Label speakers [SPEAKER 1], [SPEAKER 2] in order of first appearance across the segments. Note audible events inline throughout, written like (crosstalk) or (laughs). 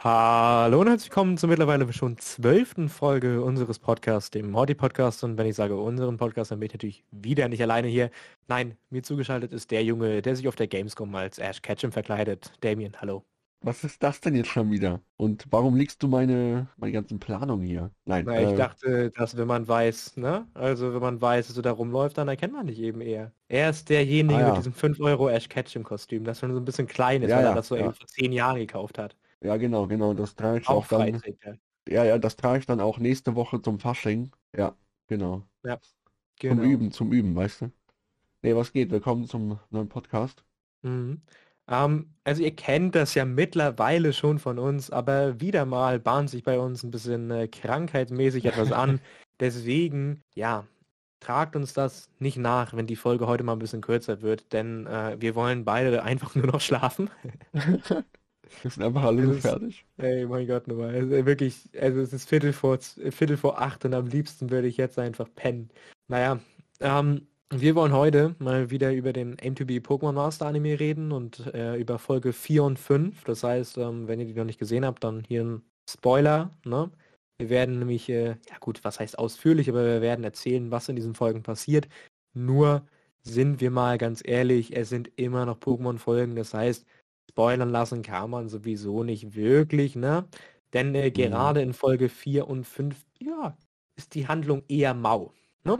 [SPEAKER 1] Hallo und herzlich willkommen zur mittlerweile schon zwölften Folge unseres Podcasts, dem Horty Podcast. Und wenn ich sage unseren Podcast, dann bin ich natürlich wieder nicht alleine hier. Nein, mir zugeschaltet ist der Junge, der sich auf der Gamescom als Ash Ketchum verkleidet. Damien, hallo.
[SPEAKER 2] Was ist das denn jetzt schon wieder? Und warum liegst du meine, meine ganzen Planungen hier? Nein.
[SPEAKER 1] Ich äh, dachte, dass wenn man weiß, ne? Also wenn man weiß, dass du da rumläufst, dann erkennt man dich eben eher. Er ist derjenige ah, ja. mit diesem 5 Euro Ash Ketchum Kostüm, das schon so ein bisschen klein ist, ja, weil ja, er das so ja. vor zehn Jahren gekauft hat.
[SPEAKER 2] Ja, genau, genau. Das trage ich auch, auch dann. Ja, ja, das trage ich dann auch nächste Woche zum Fasching. Ja, genau. Ja. Genau. Zum Üben, zum Üben, weißt du? Nee, was geht? Willkommen zum neuen Podcast.
[SPEAKER 1] Mhm. Ähm, also ihr kennt das ja mittlerweile schon von uns, aber wieder mal bahnt sich bei uns ein bisschen äh, krankheitsmäßig etwas an. (laughs) Deswegen, ja, tragt uns das nicht nach, wenn die Folge heute mal ein bisschen kürzer wird, denn äh, wir wollen beide einfach nur noch schlafen. (laughs)
[SPEAKER 2] Wir sind einfach alle ist, fertig.
[SPEAKER 1] Ey, mein Gott, nochmal. Also, wirklich, also es ist Viertel vor, Viertel vor acht und am liebsten würde ich jetzt einfach pennen. Naja, ähm, wir wollen heute mal wieder über den M2B Pokémon Master Anime reden und äh, über Folge 4 und 5. Das heißt, ähm, wenn ihr die noch nicht gesehen habt, dann hier ein Spoiler. Ne? Wir werden nämlich, äh, ja gut, was heißt ausführlich, aber wir werden erzählen, was in diesen Folgen passiert. Nur sind wir mal ganz ehrlich, es sind immer noch Pokémon-Folgen. Das heißt, spoilern lassen kann man sowieso nicht wirklich, ne? Denn äh, mhm. gerade in Folge 4 und 5, ja, ist die Handlung eher mau, ne?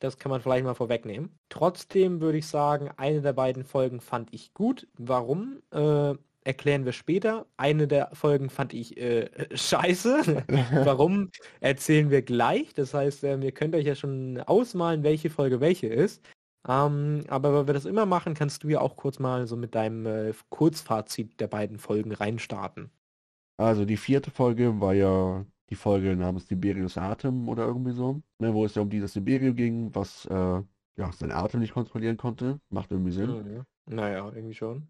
[SPEAKER 1] Das kann man vielleicht mal vorwegnehmen. Trotzdem würde ich sagen, eine der beiden Folgen fand ich gut. Warum? Äh, erklären wir später. Eine der Folgen fand ich äh, (laughs) scheiße. (laughs) Warum? Erzählen wir gleich. Das heißt, äh, ihr könnt euch ja schon ausmalen, welche Folge welche ist. Ähm, aber weil wir das immer machen, kannst du ja auch kurz mal so mit deinem äh, Kurzfazit der beiden Folgen reinstarten.
[SPEAKER 2] Also die vierte Folge war ja die Folge namens Tiberius Atem oder irgendwie so, ne, wo es ja um dieses Tiberio ging, was äh, ja seinen Atem nicht kontrollieren konnte. Macht irgendwie Sinn.
[SPEAKER 1] Mhm. Naja, irgendwie schon.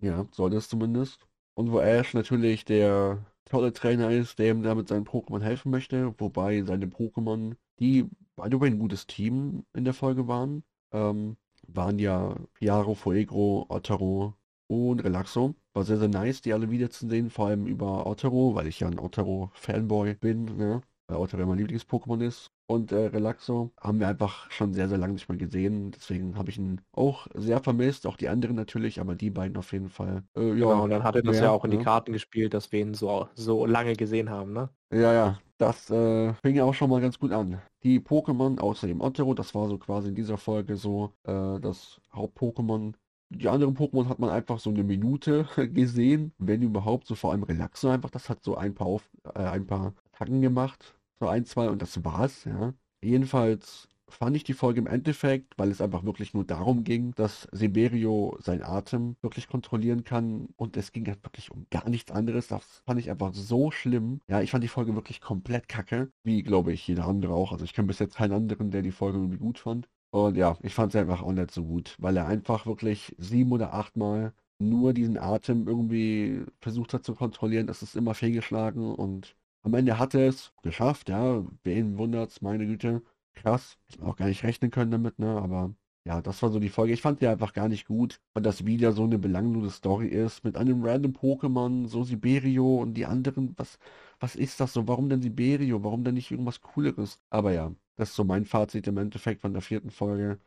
[SPEAKER 2] Ja, sollte es zumindest. Und wo Ash natürlich der tolle Trainer ist, der ihm damit seinen Pokémon helfen möchte, wobei seine Pokémon, die by the way ein gutes Team in der Folge waren, ähm, waren ja Piaro, Fuegro, Otero und Relaxo. War sehr, sehr nice, die alle wiederzusehen, vor allem über Otero, weil ich ja ein Otero-Fanboy bin, ne? weil Otero mein Lieblings-Pokémon ist. Und äh, Relaxo haben wir einfach schon sehr, sehr lange nicht mehr gesehen. Deswegen habe ich ihn auch sehr vermisst. Auch die anderen natürlich, aber die beiden auf jeden Fall.
[SPEAKER 1] Äh, ja, genau, und dann hat er das ja auch in die ne? Karten gespielt, dass wir ihn so, so lange gesehen haben, ne?
[SPEAKER 2] Ja, ja. Das äh, fing ja auch schon mal ganz gut an. Die Pokémon, außer dem Otero, das war so quasi in dieser Folge so äh, das Haupt-Pokémon. Die anderen Pokémon hat man einfach so eine Minute (laughs) gesehen, wenn überhaupt, so vor allem Relaxo einfach. Das hat so ein paar, Auf, äh, ein paar Tacken gemacht, so ein, zwei und das war's, ja. Jedenfalls fand ich die Folge im Endeffekt, weil es einfach wirklich nur darum ging, dass Siberio seinen Atem wirklich kontrollieren kann und es ging halt wirklich um gar nichts anderes. Das fand ich einfach so schlimm. Ja, ich fand die Folge wirklich komplett kacke, wie glaube ich jeder andere auch. Also ich kenne bis jetzt keinen anderen, der die Folge irgendwie gut fand. Und ja, ich fand sie einfach auch nicht so gut, weil er einfach wirklich sieben oder achtmal nur diesen Atem irgendwie versucht hat zu kontrollieren. Das ist immer fehlgeschlagen und am Ende hat er es geschafft, ja. Wen wundert's, meine Güte krass. Auch gar nicht rechnen können damit, ne? Aber ja, das war so die Folge. Ich fand die einfach gar nicht gut, weil das wieder so eine belanglose Story ist mit einem random Pokémon, so Siberio und die anderen. Was, was ist das so? Warum denn Siberio? Warum denn nicht irgendwas Cooleres? Aber ja, das ist so mein Fazit im Endeffekt von der vierten Folge.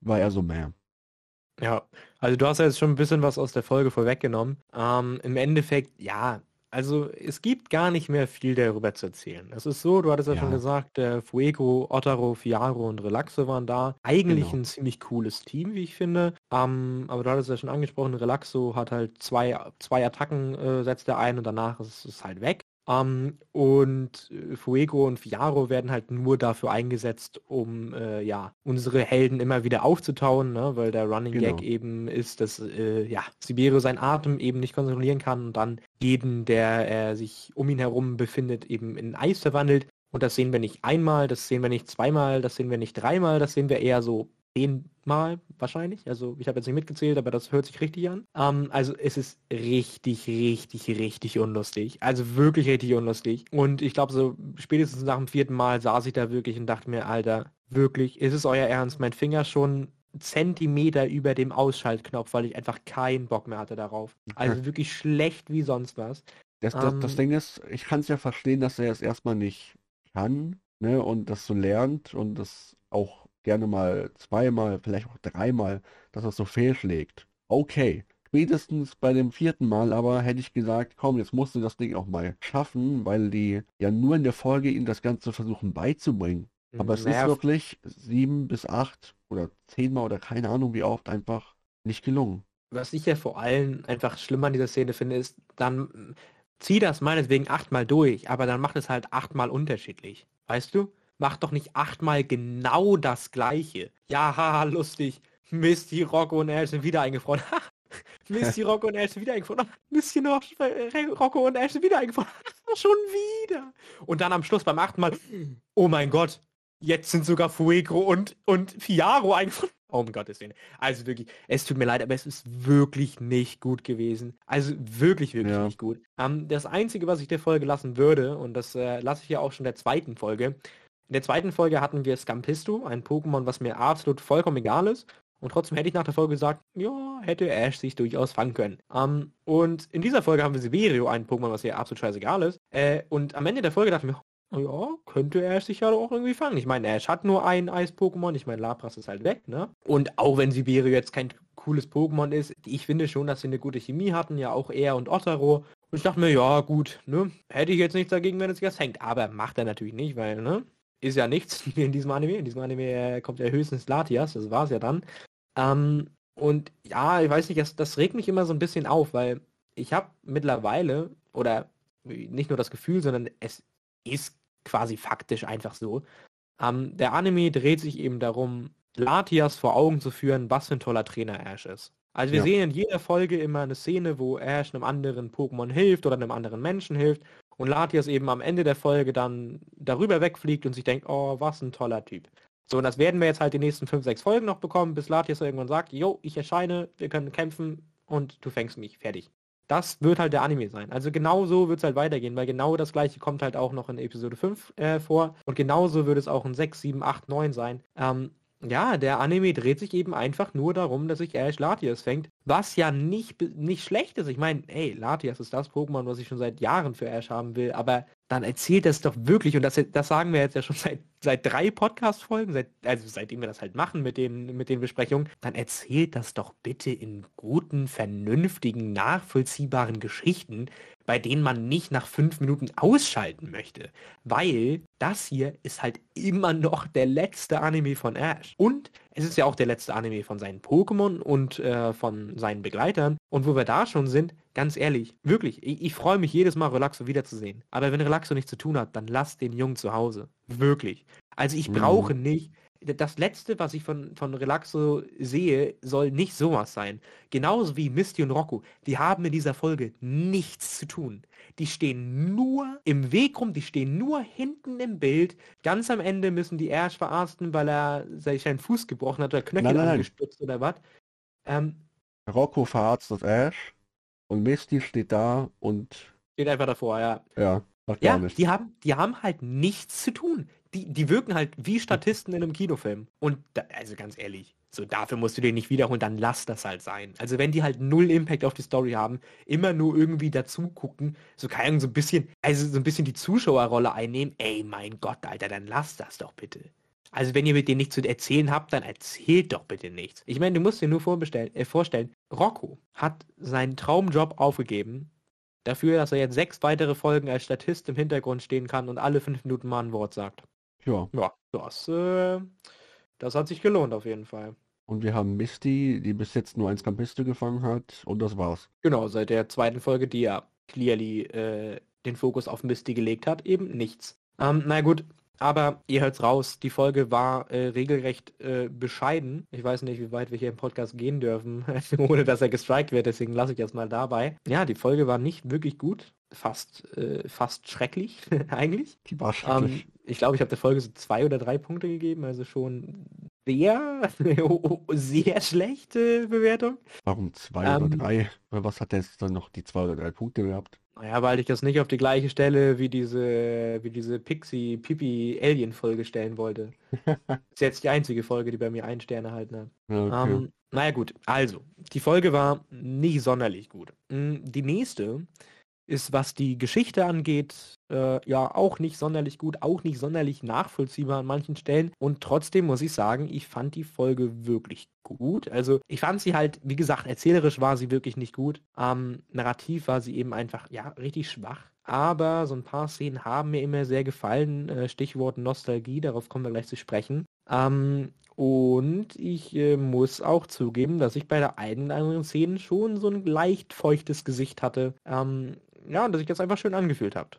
[SPEAKER 2] War eher so mehr.
[SPEAKER 1] Ja, also du hast ja jetzt schon ein bisschen was aus der Folge vorweggenommen. Ähm, Im Endeffekt, ja, also es gibt gar nicht mehr viel darüber zu erzählen. Es ist so, du hattest ja, ja. schon gesagt, der Fuego, Otaro, Fiaro und Relaxo waren da. Eigentlich genau. ein ziemlich cooles Team, wie ich finde. Ähm, aber du hattest ja schon angesprochen, Relaxo hat halt zwei, zwei Attacken, äh, setzt er ein und danach ist es halt weg. Ähm, und äh, Fuego und Fiaro werden halt nur dafür eingesetzt, um äh, ja unsere Helden immer wieder aufzutauen, ne? weil der Running genau. Gag eben ist, dass äh, ja Siberio seinen Atem eben nicht kontrollieren kann und dann jeden, der äh, sich um ihn herum befindet, eben in Eis verwandelt. Und das sehen wir nicht einmal, das sehen wir nicht zweimal, das sehen wir nicht dreimal, das sehen wir eher so zehnmal wahrscheinlich. Also ich habe jetzt nicht mitgezählt, aber das hört sich richtig an. Ähm, also es ist richtig, richtig, richtig unlustig. Also wirklich richtig unlustig. Und ich glaube, so spätestens nach dem vierten Mal saß ich da wirklich und dachte mir, Alter, wirklich, ist es euer Ernst? Mein Finger schon Zentimeter über dem Ausschaltknopf, weil ich einfach keinen Bock mehr hatte darauf. Also wirklich schlecht wie sonst was.
[SPEAKER 2] Das, das, das
[SPEAKER 1] Ähm,
[SPEAKER 2] Ding ist, ich kann es ja verstehen, dass er es erstmal nicht kann, ne, und das so lernt und das auch gerne mal zweimal, vielleicht auch dreimal, dass er so fehlschlägt. Okay. Spätestens bei dem vierten Mal aber hätte ich gesagt, komm, jetzt musst du das Ding auch mal schaffen, weil die ja nur in der Folge ihm das Ganze versuchen beizubringen. Aber es ist
[SPEAKER 1] naja,
[SPEAKER 2] wirklich sieben bis acht oder zehnmal oder keine Ahnung wie oft einfach nicht gelungen.
[SPEAKER 1] was ich ja vor allem einfach schlimm an dieser Szene finde, ist, dann zieh das meinetwegen achtmal durch, aber dann macht es halt achtmal unterschiedlich. Weißt du? Mach doch nicht achtmal genau das gleiche. Ja, haha, lustig. Misty, Rocco und Ash sind wieder eingefroren. (laughs) Misty, Rocco und Ash sind wieder eingefroren. (laughs) Misty, Rocco und Ash sind wieder eingefroren. (laughs) Schon wieder. Und dann am Schluss beim achten Mal, oh mein Gott, jetzt sind sogar Fuego und, und Fiaro eingefroren. Oh mein Gottes Willen. Also wirklich, es tut mir leid, aber es ist wirklich nicht gut gewesen. Also wirklich, wirklich
[SPEAKER 2] Ja.
[SPEAKER 1] nicht gut. Ähm, das Einzige, was ich der Folge lassen würde, und das äh, lasse ich ja auch schon der zweiten Folge. In der zweiten Folge hatten wir Scampisto, ein Pokémon, was mir absolut vollkommen egal ist. Und trotzdem hätte ich nach der Folge gesagt, ja, hätte Ash sich durchaus fangen können. Ähm, und in dieser Folge haben wir Siberio, ein Pokémon, was mir absolut scheißegal ist. Äh, und am Ende der Folge dachte ich mir, ja, könnte Ash sich ja auch irgendwie fangen. Ich meine, Ash hat nur ein Eis-Pokémon. Ich meine, Lapras ist halt weg, ne? Und auch wenn Siberio jetzt kein cooles Pokémon ist, ich finde schon, dass sie eine gute Chemie hatten, ja auch er und Ottero. Und ich dachte mir, ja gut, ne? Hätte ich jetzt nichts dagegen, wenn es sich das hängt. Aber macht er natürlich nicht, weil, ne? Ist ja nichts (laughs) in diesem Anime. In diesem Anime äh, kommt ja höchstens Latias, das war's ja dann. Ähm, und ja, ich weiß nicht, das, das regt mich immer so ein bisschen auf, weil ich habe mittlerweile, oder nicht nur das Gefühl, sondern es ist quasi faktisch einfach so. Ähm, der Anime dreht sich eben darum, Latias vor Augen zu führen, was für ein toller Trainer Ash ist. Also wir
[SPEAKER 2] Ja.
[SPEAKER 1] sehen in jeder Folge immer eine Szene, wo Ash einem anderen Pokémon hilft oder einem anderen Menschen hilft und Latias eben am Ende der Folge dann darüber wegfliegt und sich denkt, oh, was ein toller Typ. So, und das werden wir jetzt halt die nächsten fünf, sechs Folgen noch bekommen, bis Latias irgendwann sagt, jo, ich erscheine, wir können kämpfen und du fängst mich, fertig. Das wird halt der Anime sein. Also genau so wird es halt weitergehen, weil genau das gleiche kommt halt auch noch in Episode 5 äh, vor und genauso wird es auch in 6, 7, 8, 9 sein. Ähm, ja, der Anime dreht sich eben einfach nur darum, dass sich Ash Latias fängt, was ja nicht, nicht schlecht ist. Ich meine, ey, Latias ist das Pokémon, was ich schon seit Jahren für Ash haben will, aber dann erzählt das doch wirklich, und das, das sagen wir jetzt ja schon seit, seit drei Podcast-Folgen, seit, also seitdem wir das halt machen mit den, mit den Besprechungen, dann erzählt das doch bitte in guten, vernünftigen, nachvollziehbaren Geschichten, bei denen man nicht nach fünf Minuten ausschalten möchte. Weil das hier ist halt immer noch der letzte Anime von Ash. Und es ist ja auch der letzte Anime von seinen Pokémon und äh, von seinen Begleitern. Und wo wir da schon sind, ganz ehrlich, wirklich, ich, ich freue mich jedes Mal, Relaxo wiederzusehen. Aber wenn Relaxo nichts zu tun hat, dann lass den Jungen zu Hause. Wirklich. Also ich
[SPEAKER 2] Mhm.
[SPEAKER 1] brauche nicht. Das letzte, was ich von, von Relaxo sehe, soll nicht sowas sein. Genauso wie Misty und Rocco. Die haben in dieser Folge nichts zu tun. Die stehen nur im Weg rum, die stehen nur hinten im Bild. Ganz am Ende müssen die Ash verarzten, weil er sich seinen Fuß gebrochen hat oder Knöchel
[SPEAKER 2] Nein, nein, nein.
[SPEAKER 1] angestürzt oder was. Ähm,
[SPEAKER 2] Rocco verarztet Ash und Misty steht da und
[SPEAKER 1] steht einfach davor, ja.
[SPEAKER 2] ja, macht
[SPEAKER 1] Ja,
[SPEAKER 2] gar nichts.
[SPEAKER 1] die haben, die haben halt nichts zu tun. Die, die wirken halt wie Statisten in einem Kinofilm. Und da, also ganz ehrlich, so dafür musst du den nicht wiederholen, dann lass das halt sein. Also wenn die halt null Impact auf die Story haben, immer nur irgendwie dazu gucken, so Ahnung, so ein bisschen, also so ein bisschen die Zuschauerrolle einnehmen, ey mein Gott, Alter, dann lass das doch bitte. Also wenn ihr mit denen nichts zu erzählen habt, dann erzählt doch bitte nichts. Ich meine, du musst dir nur äh, vorstellen, Rocco hat seinen Traumjob aufgegeben, dafür, dass er jetzt sechs weitere Folgen als Statist im Hintergrund stehen kann und alle fünf Minuten mal ein Wort sagt.
[SPEAKER 2] Ja,
[SPEAKER 1] Ja, das, äh, das hat sich gelohnt auf jeden Fall.
[SPEAKER 2] und wir haben Misty, die bis jetzt nur ein Scampisto gefangen hat und das war's.
[SPEAKER 1] Genau, seit der zweiten Folge, die ja clearly äh, den Fokus auf Misty gelegt hat, eben nichts. Ähm, na gut, aber ihr hört's raus, die Folge war äh, regelrecht äh, bescheiden. Ich weiß nicht, wie weit wir hier im Podcast gehen dürfen, (laughs) ohne dass er gestrikt wird, deswegen lasse ich das mal dabei. Ja, die Folge war nicht wirklich gut, fast, äh, fast schrecklich (laughs) eigentlich.
[SPEAKER 2] Die war schrecklich.
[SPEAKER 1] Ähm, ich glaube, ich habe der Folge so zwei oder drei Punkte gegeben, also schon sehr, (laughs) sehr schlechte Bewertung.
[SPEAKER 2] Warum zwei
[SPEAKER 1] ähm,
[SPEAKER 2] oder drei? Oder was hat der jetzt dann noch die zwei oder drei Punkte gehabt?
[SPEAKER 1] Naja, weil ich das nicht auf die gleiche Stelle wie diese, wie diese Pixie Pipi Alien Folge stellen wollte. (laughs) ist jetzt die einzige Folge, die bei mir einen Stern erhalten hat.
[SPEAKER 2] Okay.
[SPEAKER 1] Ähm, naja gut, also, die Folge war nicht sonderlich gut. Mm, Die nächste ist, was die Geschichte angeht, äh, ja auch nicht sonderlich gut, auch nicht sonderlich nachvollziehbar an manchen Stellen. Und trotzdem muss ich sagen, ich fand die Folge wirklich gut. Also ich fand sie halt, wie gesagt, erzählerisch war sie wirklich nicht gut. Ähm, narrativ war sie eben einfach, ja, richtig schwach. Aber so ein paar Szenen haben mir immer sehr gefallen. Äh, Stichwort Nostalgie, darauf kommen wir gleich zu sprechen. Ähm, und ich äh, muss auch zugeben, dass ich bei der einen oder anderen Szene schon so ein leicht feuchtes Gesicht hatte. Ähm, ja, und dass ich das einfach schön angefühlt habe.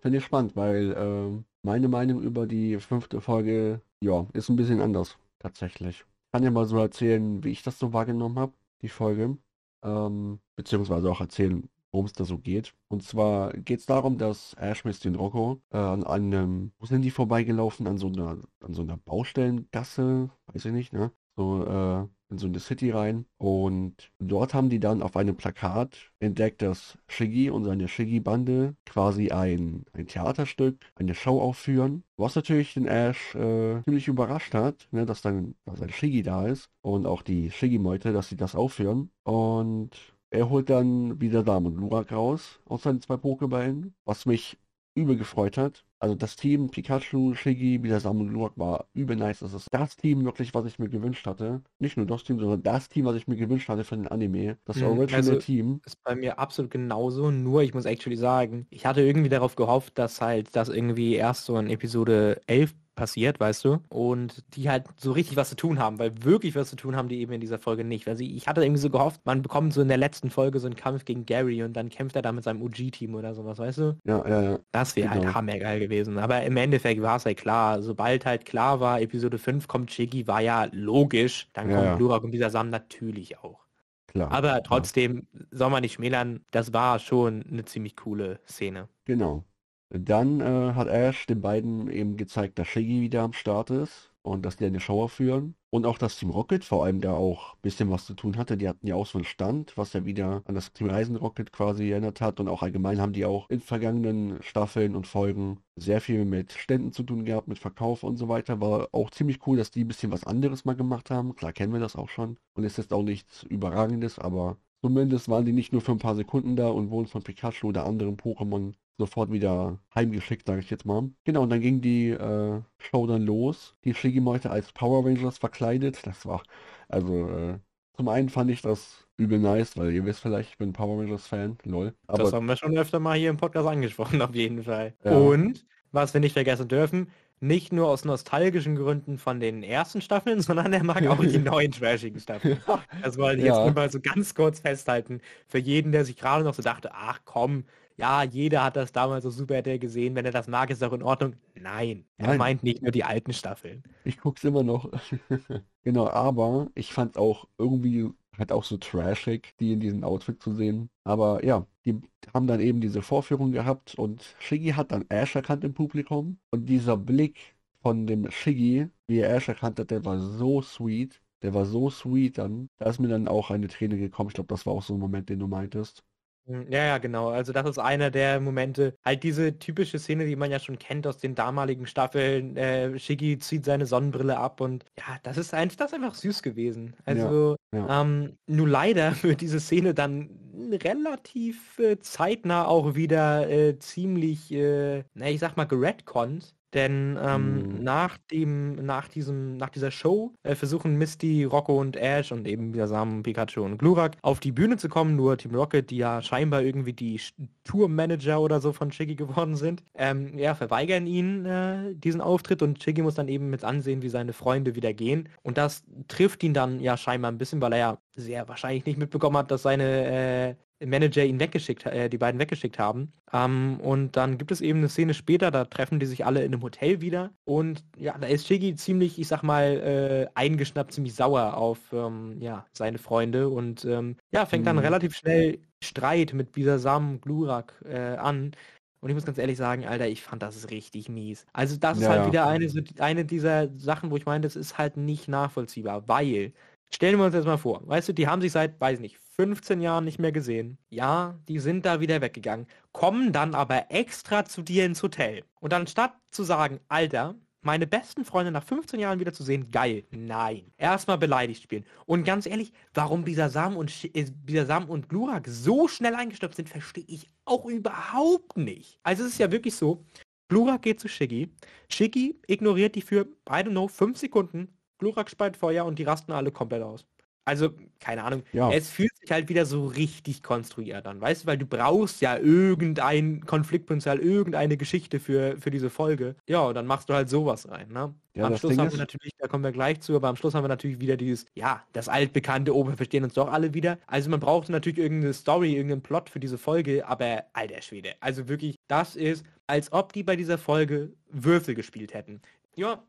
[SPEAKER 2] Finde ich spannend, weil äh, meine Meinung über die fünfte Folge, ja, ist ein bisschen anders, tatsächlich. Ich kann ja mal so erzählen, wie ich das so wahrgenommen habe, die Folge. Ähm, beziehungsweise auch erzählen, worum es da so geht. Und zwar geht es darum, dass Ash, Misty und Rocco äh, an einem, wo sind die vorbeigelaufen? An so einer, an so einer Baustellengasse, weiß ich nicht, ne? So, äh, in so eine City rein. Und dort haben die dann auf einem Plakat entdeckt, dass Shiggy und seine Shiggy-Bande quasi ein, ein Theaterstück, eine Show aufführen. Was natürlich den Ash äh, ziemlich überrascht hat, ne, dass dann dass ein Shiggy da ist und auch die Shiggy-Meute, dass sie das aufführen. Und er holt dann wieder Damen Lurak raus aus seinen zwei Pokeballen, was mich übel gefreut hat. Also das Team Pikachu, Shiggy, wieder Samun Lurak war übel nice. Das ist das Team wirklich, was ich mir gewünscht hatte. Nicht nur das Team, sondern das Team, was ich mir gewünscht hatte für den Anime. Das hm, Original also, Team.
[SPEAKER 1] Ist bei mir absolut genauso. Nur ich muss actually sagen, ich hatte irgendwie darauf gehofft, dass halt das irgendwie erst so in Episode 11 passiert, weißt du? Und die halt so richtig was zu tun haben, weil wirklich was zu tun haben die eben in dieser Folge nicht. Also ich hatte irgendwie so gehofft, man bekommt so in der letzten Folge so einen Kampf gegen Gary und dann kämpft er da mit seinem OG-Team oder sowas, weißt du?
[SPEAKER 2] Ja, ja, ja.
[SPEAKER 1] Das wäre halt genau. halt hammergeil gewesen. Aber im Endeffekt war es halt klar, sobald halt klar war, Episode 5 kommt Shiggy, war ja logisch, dann ja, kommt ja. Glurak und dieser Sam natürlich auch. Klar. Aber trotzdem ja. soll man nicht schmälern, das war schon eine ziemlich coole Szene.
[SPEAKER 2] Genau. Dann äh, hat Ash den beiden eben gezeigt, dass Shiggy wieder am Start ist und dass die eine Shower führen. Und auch das Team Rocket vor allem da auch ein bisschen was zu tun hatte. Die hatten ja auch so einen Stand, was ja wieder an das Team Reisen Rocket quasi erinnert hat. Und auch allgemein haben die auch in vergangenen Staffeln und Folgen sehr viel mit Ständen zu tun gehabt, mit Verkauf und so weiter. War auch ziemlich cool, dass die ein bisschen was anderes mal gemacht haben. Klar kennen wir das auch schon. Und ist auch nichts Überragendes, aber Zumindest waren die nicht nur für ein paar Sekunden da und wurden von Pikachu oder anderen Pokémon sofort wieder heimgeschickt, sage ich jetzt mal. Genau, und dann ging die äh, Show dann los. Die Shigimote als Power Rangers verkleidet. Das war, also, äh, zum einen fand ich das übel nice, weil ihr wisst vielleicht, ich bin Power Rangers Fan, lol.
[SPEAKER 1] Aber das haben wir schon öfter mal hier im Podcast angesprochen, auf jeden Fall. Ja. Und, was wir nicht vergessen dürfen, nicht nur aus nostalgischen Gründen von den ersten Staffeln, (laughs) sondern er mag auch die (laughs) neuen trashigen Staffeln. Das wollte ich ja. jetzt mal so ganz kurz festhalten. Für jeden, der sich gerade noch so dachte, ach komm, ja, jeder hat das damals so super gesehen, wenn er das mag, ist auch in Ordnung. Nein, er Nein. meint nicht nur die alten Staffeln.
[SPEAKER 2] Ich guck's immer noch. (laughs) genau, aber ich fand auch irgendwie halt auch so trashig, die in diesem Outfit zu sehen. Aber ja, die haben dann eben diese Vorführung gehabt und Shiggy hat dann Ash erkannt im Publikum. Und dieser Blick von dem Shiggy, wie er Ash erkannt hat, der war so sweet. Der war so sweet dann. Da ist mir dann auch eine Träne gekommen. Ich glaube, das war auch so ein Moment, den du meintest.
[SPEAKER 1] Hm, ja, ja, genau. Also das ist einer der Momente, halt diese typische Szene, die man ja schon kennt aus den damaligen Staffeln. Äh, Shiggy zieht seine Sonnenbrille ab und ja, das ist einfach, das ist einfach süß gewesen. Also ja, ja. Ähm, nur leider (laughs) wird diese Szene dann relativ äh, zeitnah auch wieder äh, ziemlich, äh, na ich sag mal, geredconnt. Denn ähm, mm. nach dem, nach diesem, nach dieser Show äh, versuchen Misty, Rocco und Ash und eben wieder Samen, Pikachu und Glurak auf die Bühne zu kommen. Nur Team Rocket, die ja scheinbar irgendwie die Tourmanager oder so von Shiggy (laughs) geworden sind, ähm, ja, verweigern ihn äh, diesen Auftritt und Shiggy muss dann eben mit ansehen, wie seine Freunde wieder gehen. Und das trifft ihn dann ja scheinbar ein bisschen, weil er ja sehr wahrscheinlich nicht mitbekommen hat, dass seine äh, Manager ihn weggeschickt, äh, die beiden weggeschickt haben. Ähm, und dann gibt es eben eine Szene später, da treffen die sich alle in einem Hotel wieder. Und ja, da ist Shiggy ziemlich, ich sag mal, äh, eingeschnappt, ziemlich sauer auf ähm, ja, seine Freunde und ähm, ja, fängt dann mhm. relativ schnell Streit mit Bisasam Glurak äh, an. Und ich muss ganz ehrlich sagen, Alter, ich fand das richtig mies. Also das ist ja, halt wieder eine, so, eine dieser Sachen, wo ich meine, das ist halt nicht nachvollziehbar, weil Stellen wir uns jetzt mal vor, weißt du, die haben sich seit, weiß nicht, 15 Jahren nicht mehr gesehen. Ja, die sind da wieder weggegangen, kommen dann aber extra zu dir ins Hotel. Und anstatt zu sagen, Alter, meine besten Freunde nach 15 Jahren wieder zu sehen, geil. Nein. Erstmal beleidigt spielen. Und ganz ehrlich, warum dieser Sam und, äh, dieser Sam und Glurak so schnell eingestopft sind, verstehe ich auch überhaupt nicht. Also es ist ja wirklich so, Glurak geht zu Shiggy. Shiggy ignoriert die für, I don't know, fünf Sekunden. Glurak speit Feuer und die rasten alle komplett aus. Also, keine Ahnung. Ja. Es fühlt sich halt wieder so richtig konstruiert an, weißt du, weil du brauchst ja irgendein Konfliktpotenzial, irgendeine Geschichte für, für diese Folge. Ja, und dann machst du halt sowas rein, ne? Ja, am Schluss Ding haben wir natürlich, da kommen wir gleich zu, aber am Schluss haben wir natürlich wieder dieses, ja, das altbekannte, oh, wir verstehen uns doch alle wieder. Also man braucht natürlich irgendeine Story, irgendeinen Plot für diese Folge, aber alter Schwede, also wirklich, das ist, als ob die bei dieser Folge Würfel gespielt hätten. Ja,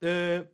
[SPEAKER 1] äh,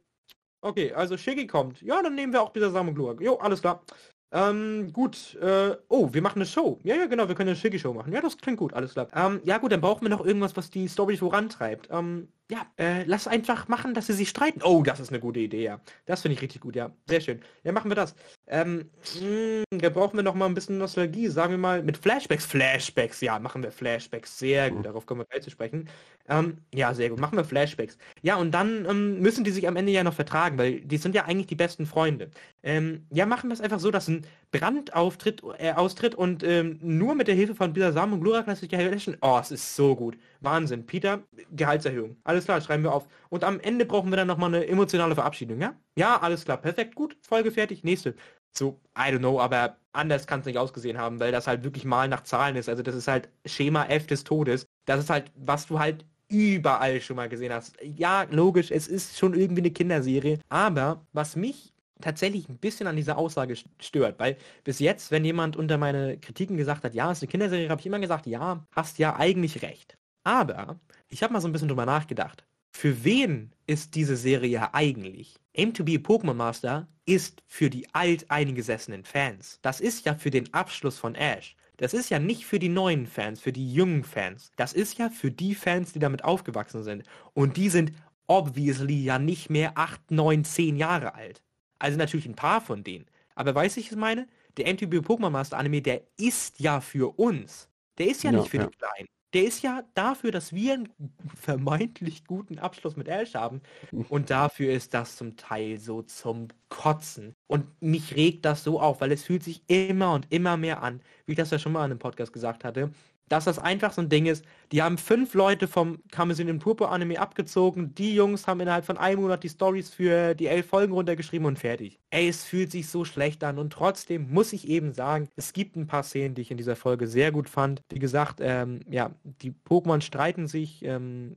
[SPEAKER 1] Okay, also Shiggy kommt. Ja, dann nehmen wir auch wieder Samengluak. Jo, alles klar. Ähm, gut. Äh, oh, wir machen eine Show. Ja, ja, genau, wir können eine Shiggy-Show machen. Ja, das klingt gut, alles klar. Ähm, ja gut, dann brauchen wir noch irgendwas, was die Story vorantreibt. Ähm, ja, äh, lass einfach machen, dass sie sich streiten. Oh, das ist eine gute Idee, ja. Das finde ich richtig gut, ja. Sehr schön. Ja, machen wir das. Ähm, mh, hm, da brauchen wir noch mal ein bisschen Nostalgie. Sagen wir mal mit Flashbacks. Flashbacks, ja, machen wir Flashbacks. Sehr gut, darauf kommen wir gleich zu sprechen. Ähm, ja, sehr gut. Machen wir Flashbacks. Ja, und dann ähm, müssen die sich am Ende ja noch vertragen, weil die sind ja eigentlich die besten Freunde. Ähm, ja, machen wir es einfach so, dass ein Brand auftritt, äh, austritt und ähm, nur mit der Hilfe von Bisasam und Glurak lässt sich ja helfen. Oh, es ist so gut. Wahnsinn. Peter, Gehaltserhöhung. Alles klar, schreiben wir auf. Und am Ende brauchen wir dann nochmal eine emotionale Verabschiedung, ja? Ja, alles klar, perfekt, gut, Folge fertig, nächste. So, I don't know, aber anders kann es nicht ausgesehen haben, weil das halt wirklich mal nach Zahlen ist. Also das ist halt Schema F des Todes. Das ist halt, was du halt überall schon mal gesehen hast. Ja, logisch, es ist schon irgendwie eine Kinderserie. Aber was mich tatsächlich ein bisschen an dieser Aussage stört, weil bis jetzt, wenn jemand unter meine Kritiken gesagt hat, ja, ist eine Kinderserie, habe ich immer gesagt, ja, hast ja eigentlich recht. Aber ich habe mal so ein bisschen drüber nachgedacht. Für wen ist diese Serie eigentlich? Aim to be a Pokémon Master ist für die alteingesessenen Fans. Das ist ja für den Abschluss von Ash. Das ist ja nicht für die neuen Fans, für die jungen Fans. Das ist ja für die Fans, die damit aufgewachsen sind. Und die sind obviously ja nicht mehr 8, 9, 10 Jahre alt. Also natürlich ein paar von denen. Aber weißt du, ich meine? Der MTB Pokémon Master Anime, der ist ja für uns. Der ist ja, ja nicht für ja. die Kleinen der ist ja dafür, dass wir einen (laughs) vermeintlich guten Abschluss mit Ash haben. Und dafür ist das zum Teil so zum Kotzen. Und mich regt das so auf, weil es fühlt sich immer und immer mehr an, wie ich das ja schon mal in einem Podcast gesagt hatte, dass das einfach so ein Ding ist. Die haben fünf Leute vom Kamezin in Purpur Anime abgezogen. Die Jungs haben innerhalb von einem Monat die Stories für die elf Folgen runtergeschrieben und fertig. Ey, es fühlt sich so schlecht an und trotzdem muss ich eben sagen, es gibt ein paar Szenen, die ich in dieser Folge sehr gut fand. Wie gesagt, ähm, ja, die Pokémon streiten sich. Ähm,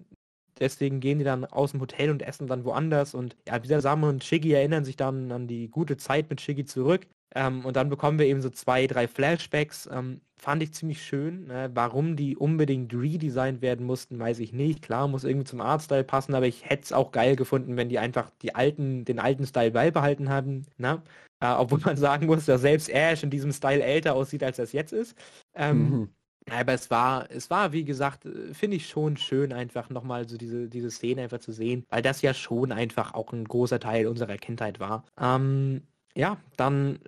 [SPEAKER 1] deswegen gehen die dann aus dem Hotel und essen dann woanders. Und ja, dieser Samen und Shiggy erinnern sich dann an die gute Zeit mit Shiggy zurück. Ähm, und dann bekommen wir eben so zwei, drei Flashbacks. Ähm, fand ich ziemlich schön. Ne? Warum die unbedingt redesigned werden mussten, weiß ich nicht. Klar, muss irgendwie zum Artstyle passen, aber ich hätte es auch geil gefunden, wenn die einfach die alten, den alten Style beibehalten haben. Ne? Äh, obwohl man (laughs) sagen muss, dass selbst Ash in diesem Style älter aussieht, als das jetzt ist. Ähm, mhm. Aber es war, es war, wie gesagt, äh, finde ich schon schön, einfach nochmal so diese, diese Szene einfach zu sehen, weil das ja schon einfach auch ein großer Teil unserer Kindheit war. Ähm, ja, dann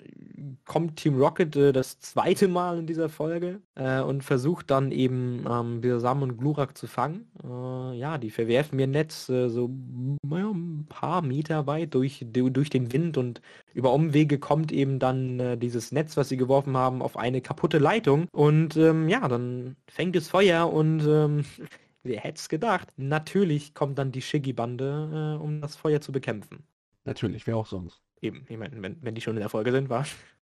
[SPEAKER 1] kommt Team Rocket äh, das zweite Mal in dieser Folge äh, und versucht dann eben ähm, Birsam und Glurak zu fangen. Äh, ja, die verwerfen ihr Netz äh, so ja, ein paar Meter weit durch, durch den Wind und über Umwege kommt eben dann äh, dieses Netz, was sie geworfen haben, auf eine kaputte Leitung. Und ähm, ja, dann fängt es Feuer und ähm, (laughs) wer hätte es gedacht? Natürlich kommt dann die Shiggy-Bande, äh, um das Feuer zu bekämpfen.
[SPEAKER 2] Natürlich, wer auch sonst.
[SPEAKER 1] Eben, ich meine, wenn, wenn die schon in der Folge sind, war.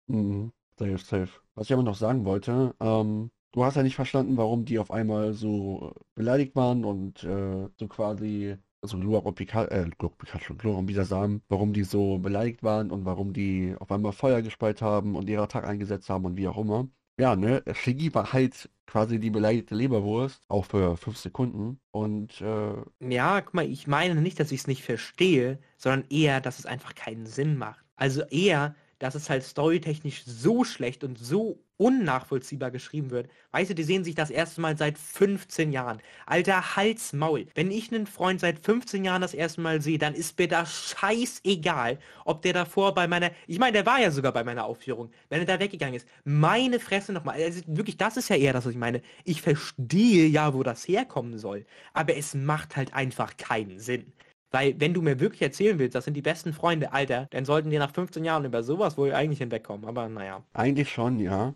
[SPEAKER 2] Mhm. Safe, safe. Was ich aber noch sagen wollte, ähm, du hast ja nicht verstanden, warum die auf einmal so beleidigt waren und äh, so quasi, also Luar und Pikachu, äh, Pikachu, Luar und Bisasam, warum die so beleidigt waren und warum die auf einmal Feuer gespeit haben und ihre Attack eingesetzt haben und wie auch immer. Ja, ne, Shiggy war halt quasi die beleidigte Leberwurst, auch für fünf Sekunden. Und äh,
[SPEAKER 1] ja, guck mal, ich meine nicht, dass ich es nicht verstehe, sondern eher, dass es einfach keinen Sinn macht. Also eher, dass es halt storytechnisch so schlecht und so unnachvollziehbar geschrieben wird. Weißt du, die sehen sich das erste Mal seit 15 Jahren. Alter Halsmaul. Wenn ich einen Freund seit 15 Jahren das erste Mal sehe, dann ist mir das scheißegal, ob der davor bei meiner, ich meine, der war ja sogar bei meiner Aufführung, wenn er da weggegangen ist. Meine Fresse nochmal. Also wirklich, das ist ja eher das, was ich meine. Ich verstehe ja, wo das herkommen soll. Aber es macht halt einfach keinen Sinn. Weil wenn du mir wirklich erzählen willst, das sind die besten Freunde, Alter, dann sollten die nach 15 Jahren über sowas wohl eigentlich hinwegkommen. Aber naja.
[SPEAKER 2] Eigentlich schon, ja.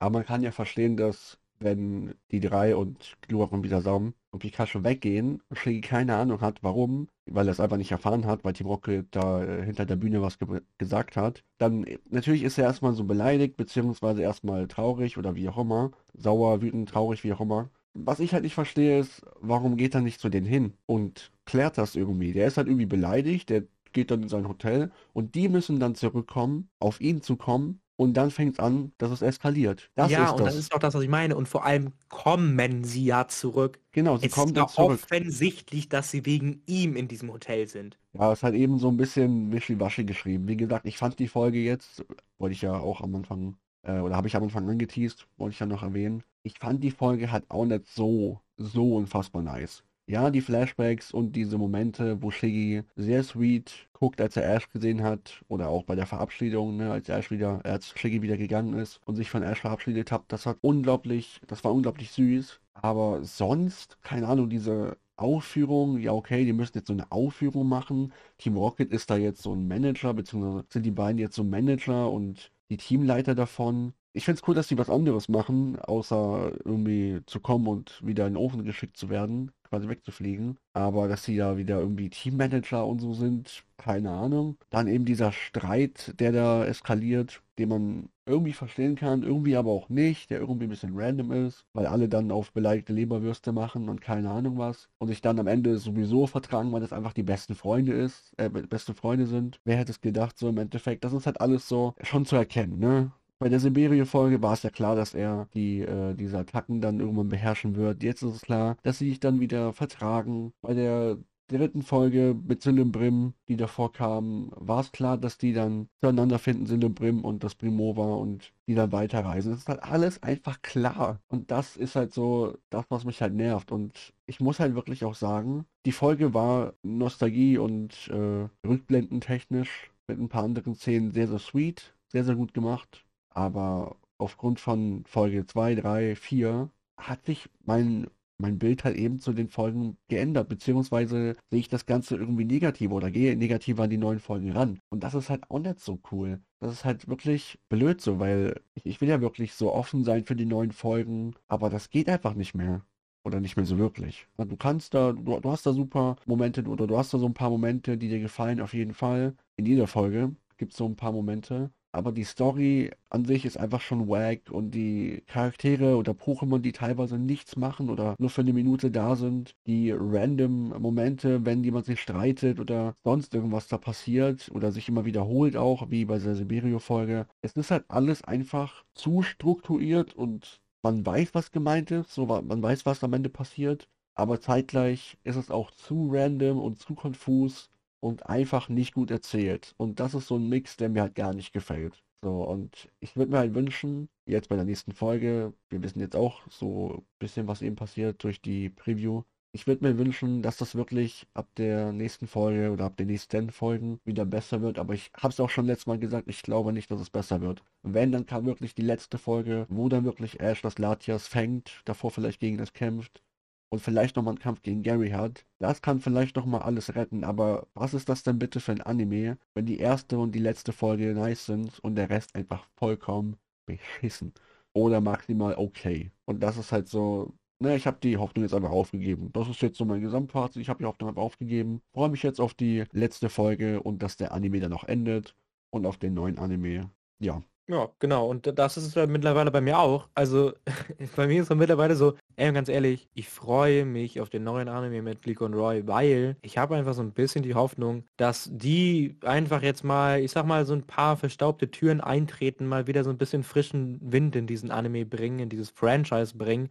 [SPEAKER 2] Aber man kann ja verstehen, dass wenn die drei und Glurak und wieder Saum und Pikachu weggehen Shiggy keine Ahnung hat, warum, weil er es einfach nicht erfahren hat, weil Team Rocket da äh, hinter der Bühne was ge gesagt hat, dann äh, natürlich ist er erstmal so beleidigt, beziehungsweise erstmal traurig oder wie auch immer, sauer, wütend, traurig, wie auch immer. Was ich halt nicht verstehe ist, warum geht er nicht zu denen hin und klärt das irgendwie? Der ist halt irgendwie beleidigt, der geht dann in sein Hotel und die müssen dann zurückkommen, auf ihn zu kommen und dann fängt es an, dass es eskaliert.
[SPEAKER 1] Das ja, und das. das ist auch das, was ich meine. Und vor allem kommen sie ja zurück.
[SPEAKER 2] Genau,
[SPEAKER 1] sie
[SPEAKER 2] es kommen
[SPEAKER 1] dann zurück. offensichtlich, dass sie wegen ihm in diesem Hotel sind.
[SPEAKER 2] Ja, es ist halt eben so ein bisschen wischiwaschi geschrieben. Wie gesagt, ich fand die Folge jetzt, wollte ich ja auch am Anfang, äh, oder habe ich am Anfang angeteased, wollte ich ja noch erwähnen. Ich fand die Folge halt auch nicht so, so unfassbar nice. Ja, die Flashbacks und diese Momente, wo Shiggy sehr sweet guckt, als er Ash gesehen hat, oder auch bei der Verabschiedung, ne, als Ash wieder, als Shiggy wieder gegangen ist und sich von Ash verabschiedet hat, das hat unglaublich, das war unglaublich süß. Aber sonst, keine Ahnung, diese Aufführung, ja okay, die müssen jetzt so eine Aufführung machen. Team Rocket ist da jetzt so ein Manager, beziehungsweise sind die beiden jetzt so Manager und die Teamleiter davon ich finde es cool, dass sie was anderes machen, außer irgendwie zu kommen und wieder in den Ofen geschickt zu werden, quasi wegzufliegen. Aber dass sie da wieder irgendwie Teammanager und so sind, keine Ahnung. Dann eben dieser Streit, der da eskaliert, den man irgendwie verstehen kann, irgendwie aber auch nicht, der irgendwie ein bisschen random ist, weil alle dann auf beleidigte Leberwürste machen und keine Ahnung was. Und sich dann am Ende sowieso vertragen, weil das einfach die besten Freunde ist, äh, beste Freunde sind. Wer hätte es gedacht, so im Endeffekt. Das ist halt alles so schon zu erkennen, ne? Bei der Siberia-Folge war es ja klar, dass er die, äh, diese Attacken dann irgendwann beherrschen wird. Jetzt ist es klar, dass sie sich dann wieder vertragen. Bei der dritten Folge mit Brim, die davor kam, war es klar, dass die dann zueinander finden, Brim und das Primova und die dann weiterreisen. Das ist halt alles einfach klar. Und das ist halt so das, was mich halt nervt. Und ich muss halt wirklich auch sagen, die Folge war Nostalgie und äh, rückblendentechnisch mit ein paar anderen Szenen sehr, sehr sweet, sehr, sehr gut gemacht aber aufgrund von Folge 2, 3, 4 hat sich mein, mein Bild halt eben zu den Folgen geändert, beziehungsweise sehe ich das Ganze irgendwie negativ oder gehe negativ an die neuen Folgen ran. Und das ist halt auch nicht so cool. Das ist halt wirklich blöd so, weil ich, ich will ja wirklich so offen sein für die neuen Folgen, aber das geht einfach nicht mehr oder nicht mehr so wirklich. Du kannst da, du, du, hast da super Momente oder du hast da so ein paar Momente, die dir gefallen, auf jeden Fall. In jeder Folge gibt es so ein paar Momente. Aber die Story an sich ist einfach schon wack und die Charaktere oder Pokémon, die teilweise nichts machen oder nur für eine Minute da sind, die random Momente, wenn jemand sich streitet oder sonst irgendwas da passiert oder sich immer wiederholt auch, wie bei der Siberio-Folge. Es ist halt alles einfach zu strukturiert und man weiß, was gemeint ist, so man weiß, was am Ende passiert, aber zeitgleich ist es auch zu random und zu konfus und einfach nicht gut erzählt. Und das ist so ein Mix, der mir halt gar nicht gefällt. So, und ich würde mir halt wünschen, jetzt bei der nächsten Folge, wir wissen jetzt auch so ein bisschen, was eben passiert durch die Preview. Ich würde mir wünschen, dass das wirklich ab der nächsten Folge oder ab den nächsten Folgen wieder besser wird. Aber ich habe es auch schon letztes Mal gesagt, ich glaube nicht, dass es besser wird. Wenn, dann kam wirklich die letzte Folge, wo dann wirklich Ash das Latias fängt, davor vielleicht gegen es kämpft und vielleicht nochmal einen Kampf gegen Gary hat. Das kann vielleicht nochmal alles retten, aber was ist das denn bitte für ein Anime, wenn die erste und die letzte Folge nice sind und der Rest einfach vollkommen beschissen oder maximal okay. Und das ist halt so, ne, ich habe die Hoffnung jetzt einfach aufgegeben. Das ist jetzt so mein Gesamtfazit. Ich habe die Hoffnung einfach aufgegeben. Freue mich jetzt auf die letzte Folge und dass der Anime dann noch endet und auf den neuen Anime. Ja,
[SPEAKER 1] ja, genau. Und das ist es mittlerweile bei mir auch. Also (laughs) bei mir ist es mittlerweile so, ey, ganz ehrlich, ich freue mich auf den neuen Anime mit Fleek und Roy, weil ich habe einfach so ein bisschen die Hoffnung, dass die einfach jetzt mal, ich sag mal, so ein paar verstaubte Türen eintreten, mal wieder so ein bisschen frischen Wind in diesen Anime bringen, in dieses Franchise bringen.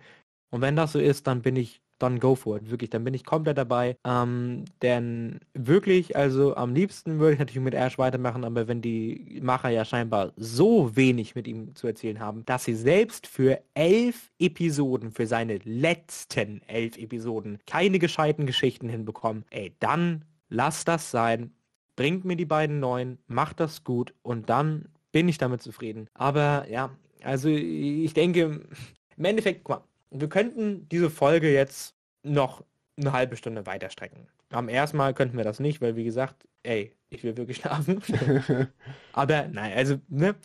[SPEAKER 1] Und wenn das so ist, dann bin ich dann go for it. Wirklich, dann bin ich komplett dabei. Ähm, denn wirklich, also am liebsten würde ich natürlich mit Ash weitermachen, aber wenn die Macher ja scheinbar so wenig mit ihm zu erzählen haben, dass sie selbst für elf Episoden, für seine letzten elf Episoden, keine gescheiten Geschichten hinbekommen, ey, dann lass das sein. Bringt mir die beiden neuen, macht das gut und dann bin ich damit zufrieden. Aber ja, also ich denke, im Endeffekt, guck mal, wir könnten diese Folge jetzt noch eine halbe Stunde weiterstrecken. Am ersten Mal könnten wir das nicht, weil wie gesagt, ey, ich will wirklich (laughs) schlafen. (laughs) Aber nein, also, ne,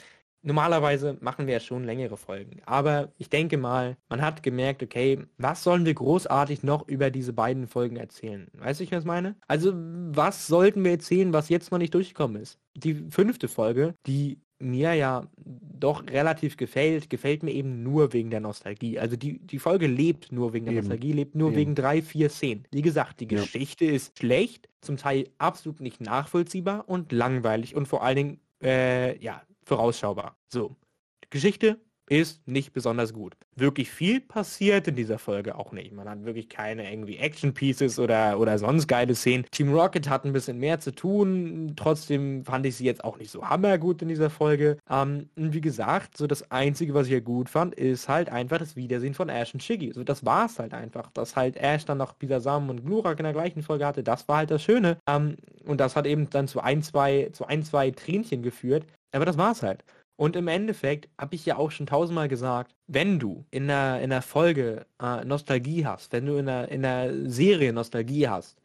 [SPEAKER 1] normalerweise machen wir ja schon längere Folgen. Aber ich denke mal, man hat gemerkt, okay, was sollen wir großartig noch über diese beiden Folgen erzählen? Weißt du, ich was meine? Also, was sollten wir erzählen, was jetzt noch nicht durchgekommen ist? Die fünfte Folge, die mir ja doch relativ gefällt, gefällt mir eben nur wegen der Nostalgie. Also die, die Folge lebt nur wegen der eben. Nostalgie, lebt nur eben. wegen drei, vier Szenen. Wie gesagt, die ja. Geschichte ist schlecht, zum Teil absolut nicht nachvollziehbar und langweilig und vor allen Dingen, äh, ja, vorausschaubar. So. Geschichte ist nicht besonders gut. Wirklich viel passiert in dieser Folge auch nicht. Man hat wirklich keine irgendwie Action-Pieces oder, oder sonst geile Szenen. Team Rocket hat ein bisschen mehr zu tun. Trotzdem fand ich sie jetzt auch nicht so hammergut in dieser Folge. Ähm, wie gesagt, so das Einzige, was ich hier gut fand, ist halt einfach das Wiedersehen von Ash und Shiggy. So das war es halt einfach. Dass halt Ash dann noch Bisasam und Glurak in der gleichen Folge hatte, das war halt das Schöne. Ähm, und das hat eben dann zu ein, zwei, zu ein, zwei Tränchen geführt. Aber das war es halt. Und im Endeffekt habe ich ja auch schon tausendmal gesagt, wenn du in einer, in einer Folge äh, Nostalgie hast, wenn du in einer, in einer Serie Nostalgie hast,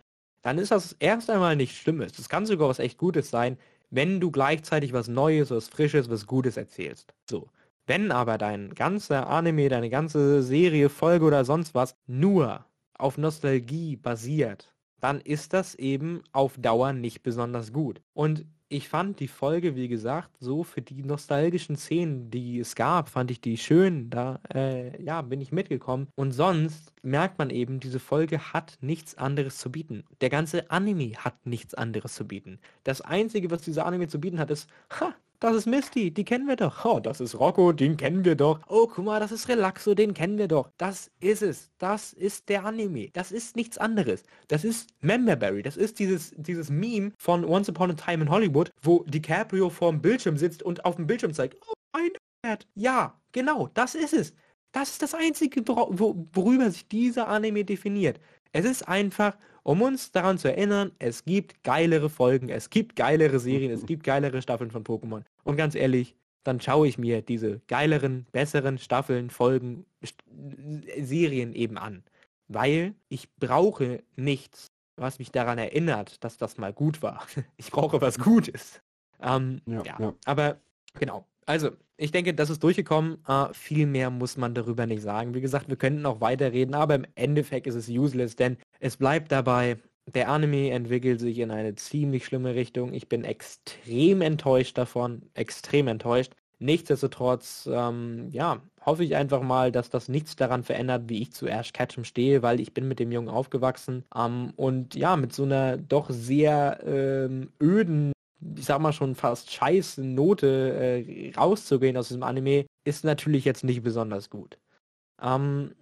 [SPEAKER 1] dann ist das erst einmal nicht Schlimmes. Das kann sogar was echt Gutes sein, wenn du gleichzeitig was Neues, was Frisches, was Gutes erzählst. So. Wenn aber dein ganzer Anime, deine ganze Serie, Folge oder sonst was nur auf Nostalgie basiert, dann ist das eben auf Dauer nicht besonders gut. Und ich fand die Folge, wie gesagt, so für die nostalgischen Szenen, die es gab, fand ich die schön. Da, äh, ja, bin ich mitgekommen. Und sonst merkt man eben, diese Folge hat nichts anderes zu bieten. Der ganze Anime hat nichts anderes zu bieten. Das Einzige, was dieser Anime zu bieten hat, ist, ha, das ist Misty, die kennen wir doch. Oh, das ist Rocco, den kennen wir doch. Oh, guck mal, das ist Relaxo, den kennen wir doch. Das ist es. Das ist der Anime. Das ist nichts anderes. Das ist Memberberry. Das ist dieses, dieses Meme von Once Upon a Time in Hollywood, wo DiCaprio vorm Bildschirm sitzt und auf dem Bildschirm zeigt, oh, mein Gott. Ja, genau, das ist es. Das ist das Einzige, worüber sich dieser Anime definiert. Es ist einfach um uns daran zu erinnern, es gibt geilere Folgen, es gibt geilere Serien, es (laughs) gibt geilere Staffeln von Pokémon. Und ganz ehrlich, dann schaue ich mir diese geileren, besseren Staffeln, Folgen, Serien eben an. Weil ich brauche nichts, was mich daran erinnert, dass das mal gut war. (laughs) Ich brauche was Gutes. Ähm, ja, ja. ja, aber genau. Also, ich denke, das ist durchgekommen. Uh, viel mehr muss man darüber nicht sagen. Wie gesagt, wir könnten auch weiterreden, aber im Endeffekt ist es useless, denn es bleibt dabei, der Anime entwickelt sich in eine ziemlich schlimme Richtung. Ich bin extrem enttäuscht davon, extrem enttäuscht. Nichtsdestotrotz, ähm, ja, hoffe ich einfach mal, dass das nichts daran verändert, wie ich zu Ash Ketchum stehe, weil ich bin mit dem Jungen aufgewachsen ähm, und ja, mit so einer doch sehr ähm, öden ich sag mal schon fast scheiß Note äh, rauszugehen aus diesem Anime, ist natürlich jetzt nicht besonders gut. Ähm,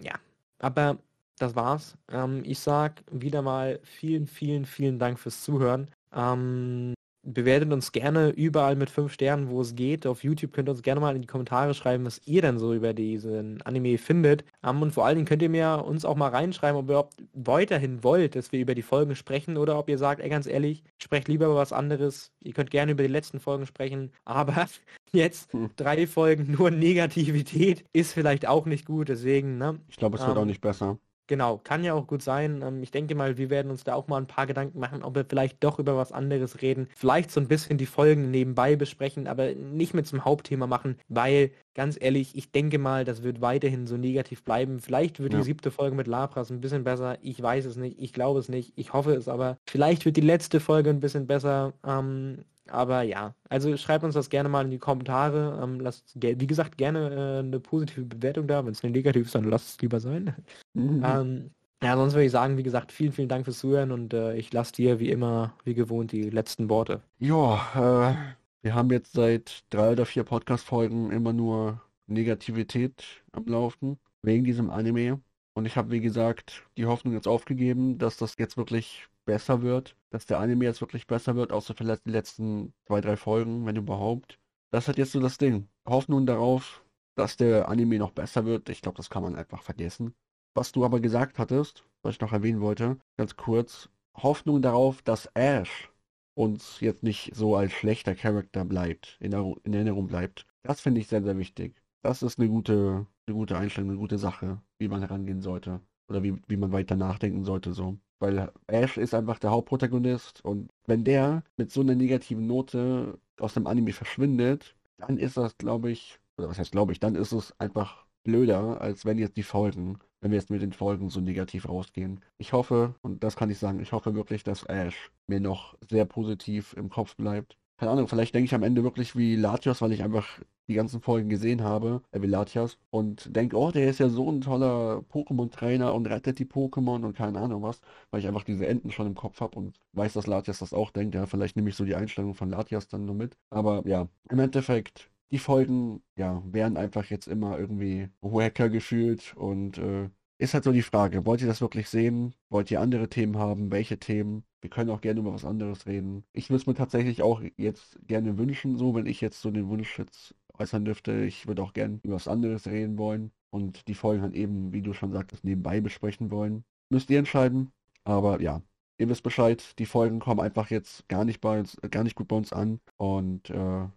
[SPEAKER 1] ja, aber das war's. Ähm, ich sag wieder mal vielen, vielen, vielen Dank fürs Zuhören. Ähm, bewertet uns gerne überall mit fünf Sternen, wo es geht. Auf YouTube könnt ihr uns gerne mal in die Kommentare schreiben, was ihr denn so über diesen Anime findet. Um, und vor allen Dingen könnt ihr mir uns auch mal reinschreiben, ob ihr weiterhin wollt, dass wir über die Folgen sprechen oder ob ihr sagt, ey, ganz ehrlich, sprecht lieber über was anderes. Ihr könnt gerne über die letzten Folgen sprechen, (laughs) aber jetzt hm. drei Folgen nur Negativität ist vielleicht auch nicht gut, deswegen, ne?
[SPEAKER 2] Ich glaube, es wird um, auch nicht besser.
[SPEAKER 1] Genau, kann ja auch gut sein. Ähm, ich denke mal, wir werden uns da auch mal ein paar Gedanken machen, ob wir vielleicht doch über was anderes reden. Vielleicht so ein bisschen die Folgen nebenbei besprechen, aber nicht mit zum Hauptthema machen, weil, ganz ehrlich, ich denke mal, das wird weiterhin so negativ bleiben. Vielleicht wird ja. die siebte Folge mit Lapras ein bisschen besser. Ich weiß es nicht. Ich glaube es nicht. Ich hoffe es aber. Vielleicht wird die letzte Folge ein bisschen besser. Ähm, aber ja, also schreibt uns das gerne mal in die Kommentare. Ähm, lasst, wie gesagt, gerne äh, eine positive Bewertung da. Wenn es eine negativ ist, dann lasst es lieber sein. Mhm. ähm, ja, sonst würde ich sagen, wie gesagt, vielen, vielen Dank fürs Zuhören und äh, ich lasse dir wie immer, wie gewohnt, die letzten Worte.
[SPEAKER 2] Ja, äh, wir haben jetzt seit drei oder vier Podcast-Folgen immer nur Negativität am Laufen, wegen diesem Anime. Und ich habe, wie gesagt, die Hoffnung jetzt aufgegeben, dass das jetzt wirklich besser wird, dass der Anime jetzt wirklich besser wird, außer vielleicht die letzten zwei, drei Folgen, wenn überhaupt. Das hat jetzt so das Ding. Hoffnung darauf, dass der Anime noch besser wird, ich glaube, das kann man einfach vergessen. Was du aber gesagt hattest, was ich noch erwähnen wollte, ganz kurz, Hoffnung darauf, dass Ash uns jetzt nicht so als schlechter Charakter bleibt, in, in Erinnerung bleibt. Das finde ich sehr, sehr wichtig. Das ist eine gute, eine gute Einstellung, eine gute Sache, wie man herangehen sollte. Oder wie, wie man weiter nachdenken sollte, so. Weil Ash ist einfach der Hauptprotagonist und wenn der mit so einer negativen Note aus dem Anime verschwindet, dann ist das, glaube ich, oder was heißt glaube ich, dann ist es einfach blöder, als wenn jetzt die Folgen, wenn wir jetzt mit den Folgen so negativ rausgehen. Ich hoffe, und das kann ich sagen, ich hoffe wirklich, dass Ash mir noch sehr positiv im Kopf bleibt. Keine Ahnung, vielleicht denke ich am Ende wirklich wie Latios, weil ich einfach die ganzen Folgen gesehen habe, äh, wie Latias, und denke, oh, der ist ja so ein toller Pokémon-Trainer und rettet die Pokémon und keine Ahnung was, weil ich einfach diese Enten schon im Kopf habe und weiß, dass Latias das auch denkt. Ja, vielleicht nehme ich so die Einstellung von Latias dann nur mit. Aber ja, im Endeffekt die Folgen, ja, werden einfach jetzt immer irgendwie wacker gefühlt und äh, ist halt so die Frage, wollt ihr das wirklich sehen? Wollt ihr andere Themen haben? Welche Themen? Wir können auch gerne über was anderes reden. Ich würde es mir tatsächlich auch jetzt gerne wünschen, so wenn ich jetzt so den Wunsch jetzt äußern dürfte. Ich würde auch gerne über was anderes reden wollen und die Folgen halt eben, wie du schon sagtest, nebenbei besprechen wollen. Müsst ihr entscheiden. Aber ja, ihr wisst Bescheid, die Folgen kommen einfach jetzt gar nicht bei uns, gar nicht gut bei uns an und äh,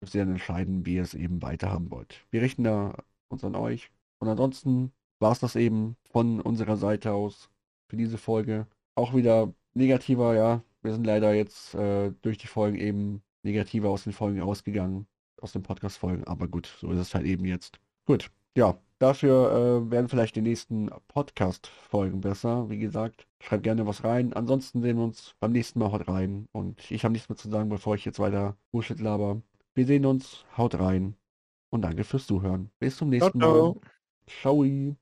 [SPEAKER 2] müsst ihr dann entscheiden, wie ihr es eben weiterhaben wollt. Wir richten da uns an euch. Und ansonsten war es das eben von unserer Seite aus für diese Folge. Auch wieder negativer, ja. Wir sind leider jetzt äh, durch die Folgen eben negativer aus den Folgen rausgegangen, aus den Podcast-Folgen. Aber gut, so ist es halt eben jetzt. Gut, ja. Dafür äh, werden vielleicht die nächsten Podcast-Folgen besser. Wie gesagt, schreibt gerne was rein. Ansonsten sehen wir uns beim nächsten Mal. Haut rein. Und ich habe nichts mehr zu sagen, bevor ich jetzt weiter Bullshit laber. Wir sehen uns, haut rein und danke fürs Zuhören. Bis zum nächsten ciao, ciao. Mal. Ciao.